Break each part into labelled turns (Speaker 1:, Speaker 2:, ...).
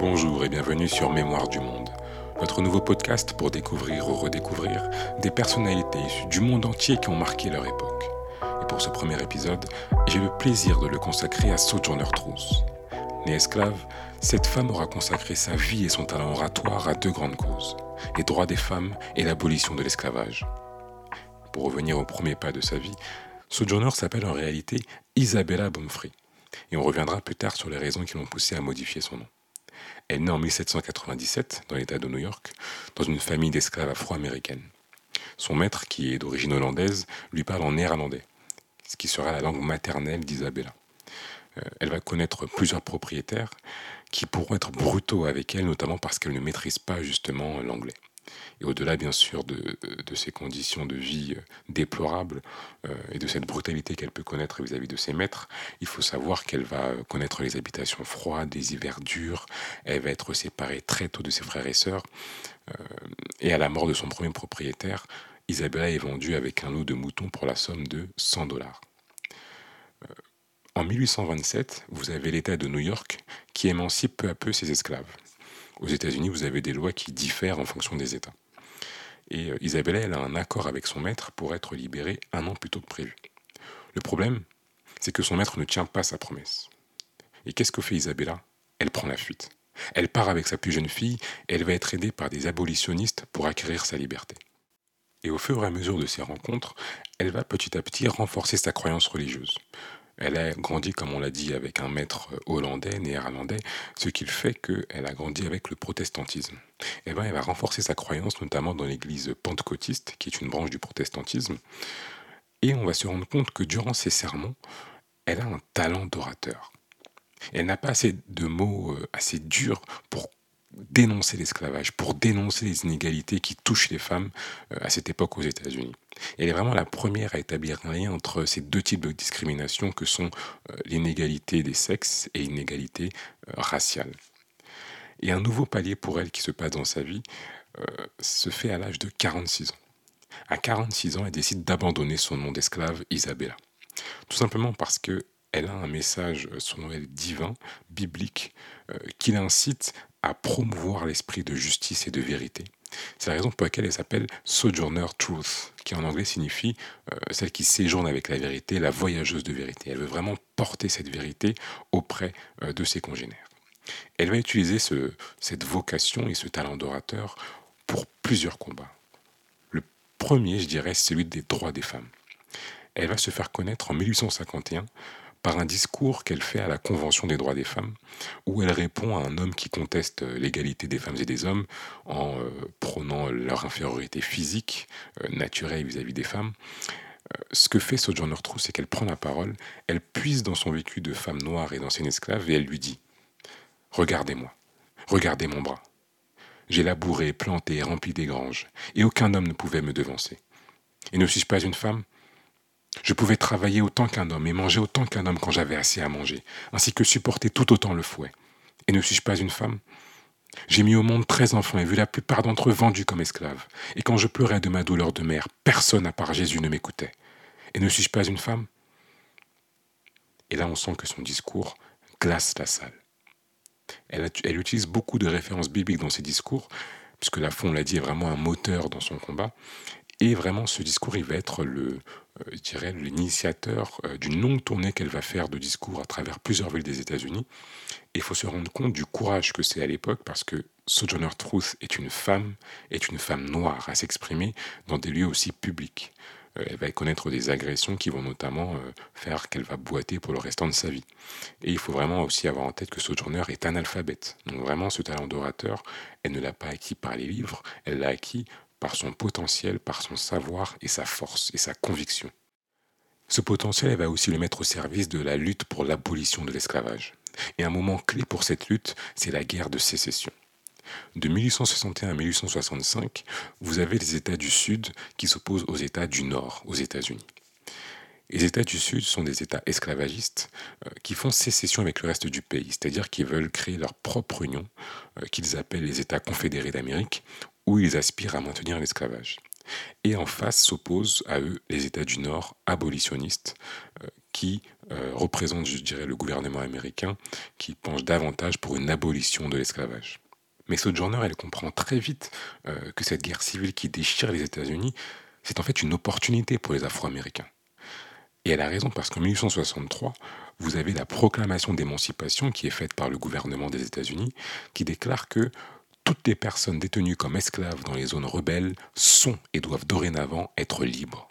Speaker 1: Bonjour et bienvenue sur Mémoire du Monde, votre nouveau podcast pour découvrir ou redécouvrir des personnalités issues du monde entier qui ont marqué leur époque. Et pour ce premier épisode, j'ai le plaisir de le consacrer à Sojourner Truth. Née esclave, cette femme aura consacré sa vie et son talent oratoire à deux grandes causes, les droits des femmes et l'abolition de l'esclavage. Pour revenir au premier pas de sa vie, Sojourner s'appelle en réalité Isabella Bomfrey, et on reviendra plus tard sur les raisons qui l'ont poussé à modifier son nom. Elle naît en 1797 dans l'État de New York, dans une famille d'esclaves afro-américaines. Son maître, qui est d'origine hollandaise, lui parle en néerlandais, ce qui sera la langue maternelle d'Isabella. Euh, elle va connaître plusieurs propriétaires qui pourront être brutaux avec elle, notamment parce qu'elle ne maîtrise pas justement l'anglais. Et au-delà, bien sûr, de, ces conditions de vie euh, déplorables euh, et de cette brutalité qu'elle peut connaître vis-à-vis de ses maîtres, il faut savoir qu'elle va connaître les habitations froides, des hivers durs, elle va être séparée très tôt de ses frères et sœurs, euh, et à la mort de son premier propriétaire, Isabella est vendue avec un lot de moutons pour la somme de 100 dollars. En 1827, vous avez l'État de New York qui émancipe peu à peu ses esclaves. Aux États-Unis, vous avez des lois qui diffèrent en fonction des États. Et euh, Isabella, elle a un accord avec son maître pour être libérée un an plus tôt que prévu. Le problème, c'est que son maître ne tient pas sa promesse. Et qu'est-ce que fait Isabella? Elle prend la fuite. Elle part avec sa plus jeune fille elle va être aidée par des abolitionnistes pour acquérir sa liberté. Et au fur et à mesure de ces rencontres, elle va petit à petit renforcer sa croyance religieuse. Elle a grandi, comme on l'a dit, avec un maître hollandais, néerlandais, ce qui fait qu'elle a grandi avec le protestantisme. Et ben, elle va renforcer sa croyance, notamment dans l'église pentecôtiste, qui est une branche du protestantisme. Et on va se rendre compte que durant ses sermons, elle a un talent d'orateur. Elle n'a pas assez de mots euh, assez durs pour dénoncer l'esclavage, pour dénoncer les inégalités qui touchent les femmes euh, à cette époque aux États-Unis. Elle est vraiment la première à établir un lien entre ces deux types de discrimination que sont euh, l'inégalité des sexes et l'inégalité euh, raciale. Et un nouveau palier pour elle qui se passe dans sa vie se fait à l'âge de 46 ans. À 46 ans, elle décide d'abandonner son nom d'esclave Isabella. Tout simplement parce que elle a un message, selon elle, divin, biblique, qui l'incite à promouvoir l'esprit de justice et de vérité. C'est la raison pour laquelle elle s'appelle Sojourner Truth, qui en anglais signifie euh, celle qui séjourne avec la vérité, la voyageuse de vérité. Elle veut vraiment porter cette vérité auprès euh, de ses congénères. Elle va utiliser ce, cette vocation et ce talent d'orateur pour plusieurs combats. Le premier, je dirais, c'est celui des droits des femmes. Elle va se faire connaître en 1851 par un discours qu'elle fait à la Convention des droits des femmes, où elle répond à un homme qui conteste euh, l'égalité des femmes et des hommes en euh, prônant leur infériorité physique, euh, naturelle vis-à-vis des femmes. ce que fait Sojourner Truth, c'est qu'elle prend la parole, elle puise dans son vécu de femme noire et d'ancienne esclave, et elle lui dit Regardez-moi, regardez mon bras. J'ai labouré, planté, rempli des granges, et aucun homme ne pouvait me devancer. Et ne suis-je pas une femme? Je pouvais travailler autant qu'un homme et manger autant qu'un homme quand j'avais assez à manger, ainsi que supporter tout autant le fouet. Et ne suis-je pas une femme? J'ai mis au monde treize enfants et vu la plupart d'entre eux vendus comme esclaves. Et quand je pleurais de ma douleur de mère, personne à part Jésus ne m'écoutait. Et ne suis-je pas une femme? Et là, on sent que son discours glace la salle. Elle, utilise beaucoup de références bibliques dans ses discours, puisque la fond, on l'a dit, est vraiment un moteur dans son combat. Et vraiment, ce discours, il va être le, euh, l'initiateur euh, d'une longue tournée qu'elle va faire de discours à travers plusieurs villes des États-Unis. Et il faut se rendre compte du courage que c'est à l'époque, parce que Sojourner Truth est une femme, est une femme noire à s'exprimer dans des lieux aussi publics. Euh, elle va connaître des agressions qui vont notamment faire qu'elle va boiter pour le restant de sa vie. Et il faut vraiment aussi avoir en tête que Sojourner est analphabète. Donc vraiment, ce talent d'orateur, elle ne l'a pas acquis par les livres, elle l'a acquis par son potentiel, par son savoir et sa force et sa conviction. Ce potentiel, elle va aussi le mettre au service de la lutte pour l'abolition de l'esclavage. Et un moment clé pour cette lutte, c'est la guerre de sécession. De 1861 à 1865, vous avez les États du Sud qui s'opposent aux États du Nord, aux États-Unis. Les États du Sud sont des États esclavagistes euh, qui font sécession avec le reste du pays, c'est-à-dire qu'ils veulent créer leur propre union, euh, qu'ils appellent les États confédérés d'Amérique, où ils aspirent à maintenir l'esclavage. Et en face s'opposent à eux les États du Nord abolitionnistes euh, qui euh, représentent, je dirais, le gouvernement américain qui penche davantage pour une abolition de l'esclavage. Mais Sojourner, elle comprend très vite euh, que cette guerre civile qui déchire les États-Unis, c'est en fait une opportunité pour les Afro-Américains. Et elle a raison parce qu'en 1863, vous avez la proclamation d'émancipation qui est faite par le gouvernement des États-Unis, qui déclare que toutes les personnes détenues comme esclaves dans les zones rebelles sont et doivent dorénavant être libres.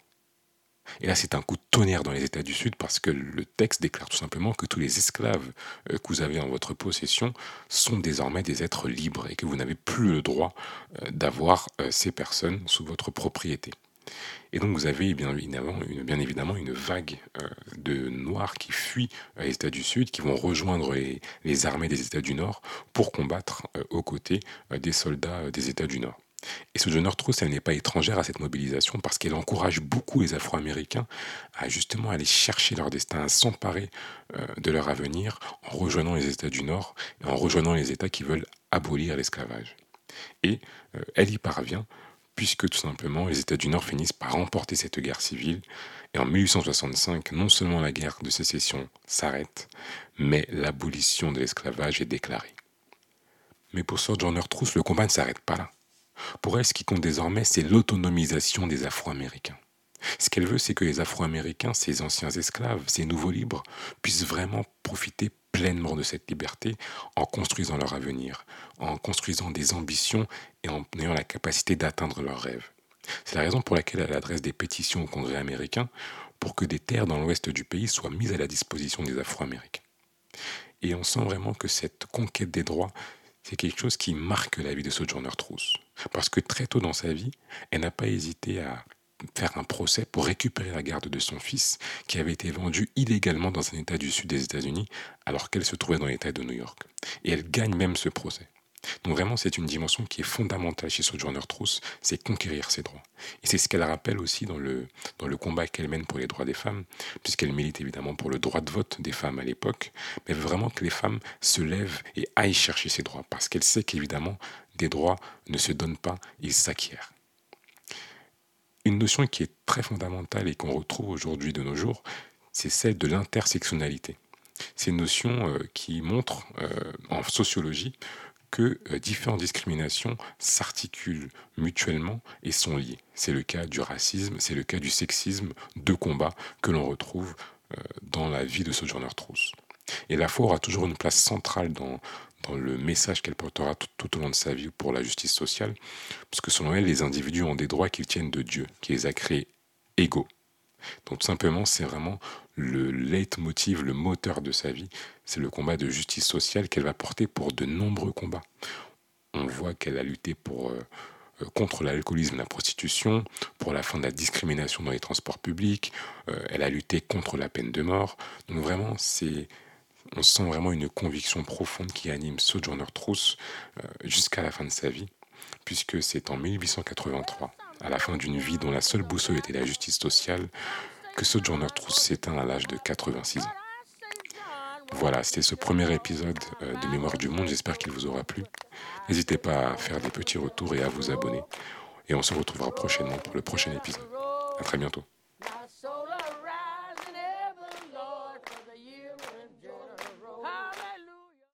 Speaker 1: Et là, c'est un coup de tonnerre dans les États du Sud parce que le texte déclare tout simplement que tous les esclaves euh, que vous avez en votre possession sont désormais des êtres libres et que vous n'avez plus le droit euh, d'avoir euh, ces personnes sous votre propriété. Et donc vous avez bien évidemment une, vague de Noirs qui fuient les États du Sud, qui vont rejoindre les, armées des États du Nord pour combattre aux côtés des soldats des États du Nord. Et ce Sojourner Truth, elle n'est pas étrangère à cette mobilisation parce qu'elle encourage beaucoup les Afro-Américains à justement aller chercher leur destin, à s'emparer euh, de leur avenir en rejoignant les États du Nord et en rejoignant les États qui veulent abolir l'esclavage. Et euh, elle y parvient puisque tout simplement les États du Nord finissent par remporter cette guerre civile. Et en 1865, non seulement la guerre de sécession s'arrête, mais l'abolition de l'esclavage est déclarée. Mais pour Sojourner Truth, le combat ne s'arrête pas là. Pour elle, ce qui compte désormais, c'est l'autonomisation des Afro-Américains. Ce qu'elle veut, c'est que les Afro-Américains, ces anciens esclaves, ces nouveaux libres, puissent vraiment profiter pleinement de cette liberté en construisant leur avenir, en construisant des ambitions et en ayant la capacité d'atteindre leurs rêves. C'est la raison pour laquelle elle adresse des pétitions au Congrès américain pour que des terres dans l'ouest du pays soient mises à la disposition des Afro-Américains. Et on sent vraiment que cette conquête des droits, c'est quelque chose qui marque la vie de Sojourner Truth. Parce que très tôt dans sa vie, elle n'a pas hésité à faire un procès pour récupérer la garde de son fils qui avait été vendu illégalement dans un État du sud des États-Unis alors qu'elle se trouvait dans l'État de New York. Et elle gagne même ce procès. Donc vraiment, c'est une dimension qui est fondamentale chez Sojourner Truth, c'est conquérir ses droits. Et c'est ce qu'elle rappelle aussi dans le, dans le combat qu'elle mène pour les droits des femmes, puisqu'elle milite évidemment pour le droit de vote des femmes à l'époque, mais vraiment que les femmes se lèvent et aillent chercher ces droits, parce qu'elle sait qu'évidemment, des droits ne se donnent pas, ils s'acquièrent. Une notion qui est très fondamentale et qu'on retrouve aujourd'hui de nos jours, c'est celle de l'intersectionnalité. C'est une notion euh, qui montre euh, en sociologie que euh, différentes discriminations s'articulent mutuellement et sont liées. C'est le cas du racisme, c'est le cas du sexisme, deux combats que l'on retrouve dans la vie de Sojourner Truth. Et la foi aura toujours une place centrale dans, dans le message qu'elle portera tout, au long de sa vie pour la justice sociale, puisque selon elle, les individus ont des droits qui tiennent de Dieu, qui les a créés égaux. Donc tout simplement, c'est vraiment le leitmotiv, le moteur de sa vie, c'est le combat de justice sociale qu'elle va porter pour de nombreux combats. On voit qu'elle a lutté pour, euh, euh, contre l'alcoolisme la prostitution, pour la fin de la discrimination dans les transports publics, euh, elle a lutté contre la peine de mort. Donc vraiment, c'est on sent vraiment une conviction profonde qui anime Sojourner Truth jusqu'à la fin de sa vie, puisque c'est en 1883, à la fin d'une vie dont la seule boussole était la justice sociale, que Sojourner Truth s'éteint à l'âge de 86 ans. Voilà, c'était ce premier épisode euh, de Mémoire du Monde. J'espère qu'il vous aura plu. N'hésitez pas à faire des petits retours et à vous abonner. Et on se retrouvera prochainement pour le prochain épisode. À très bientôt.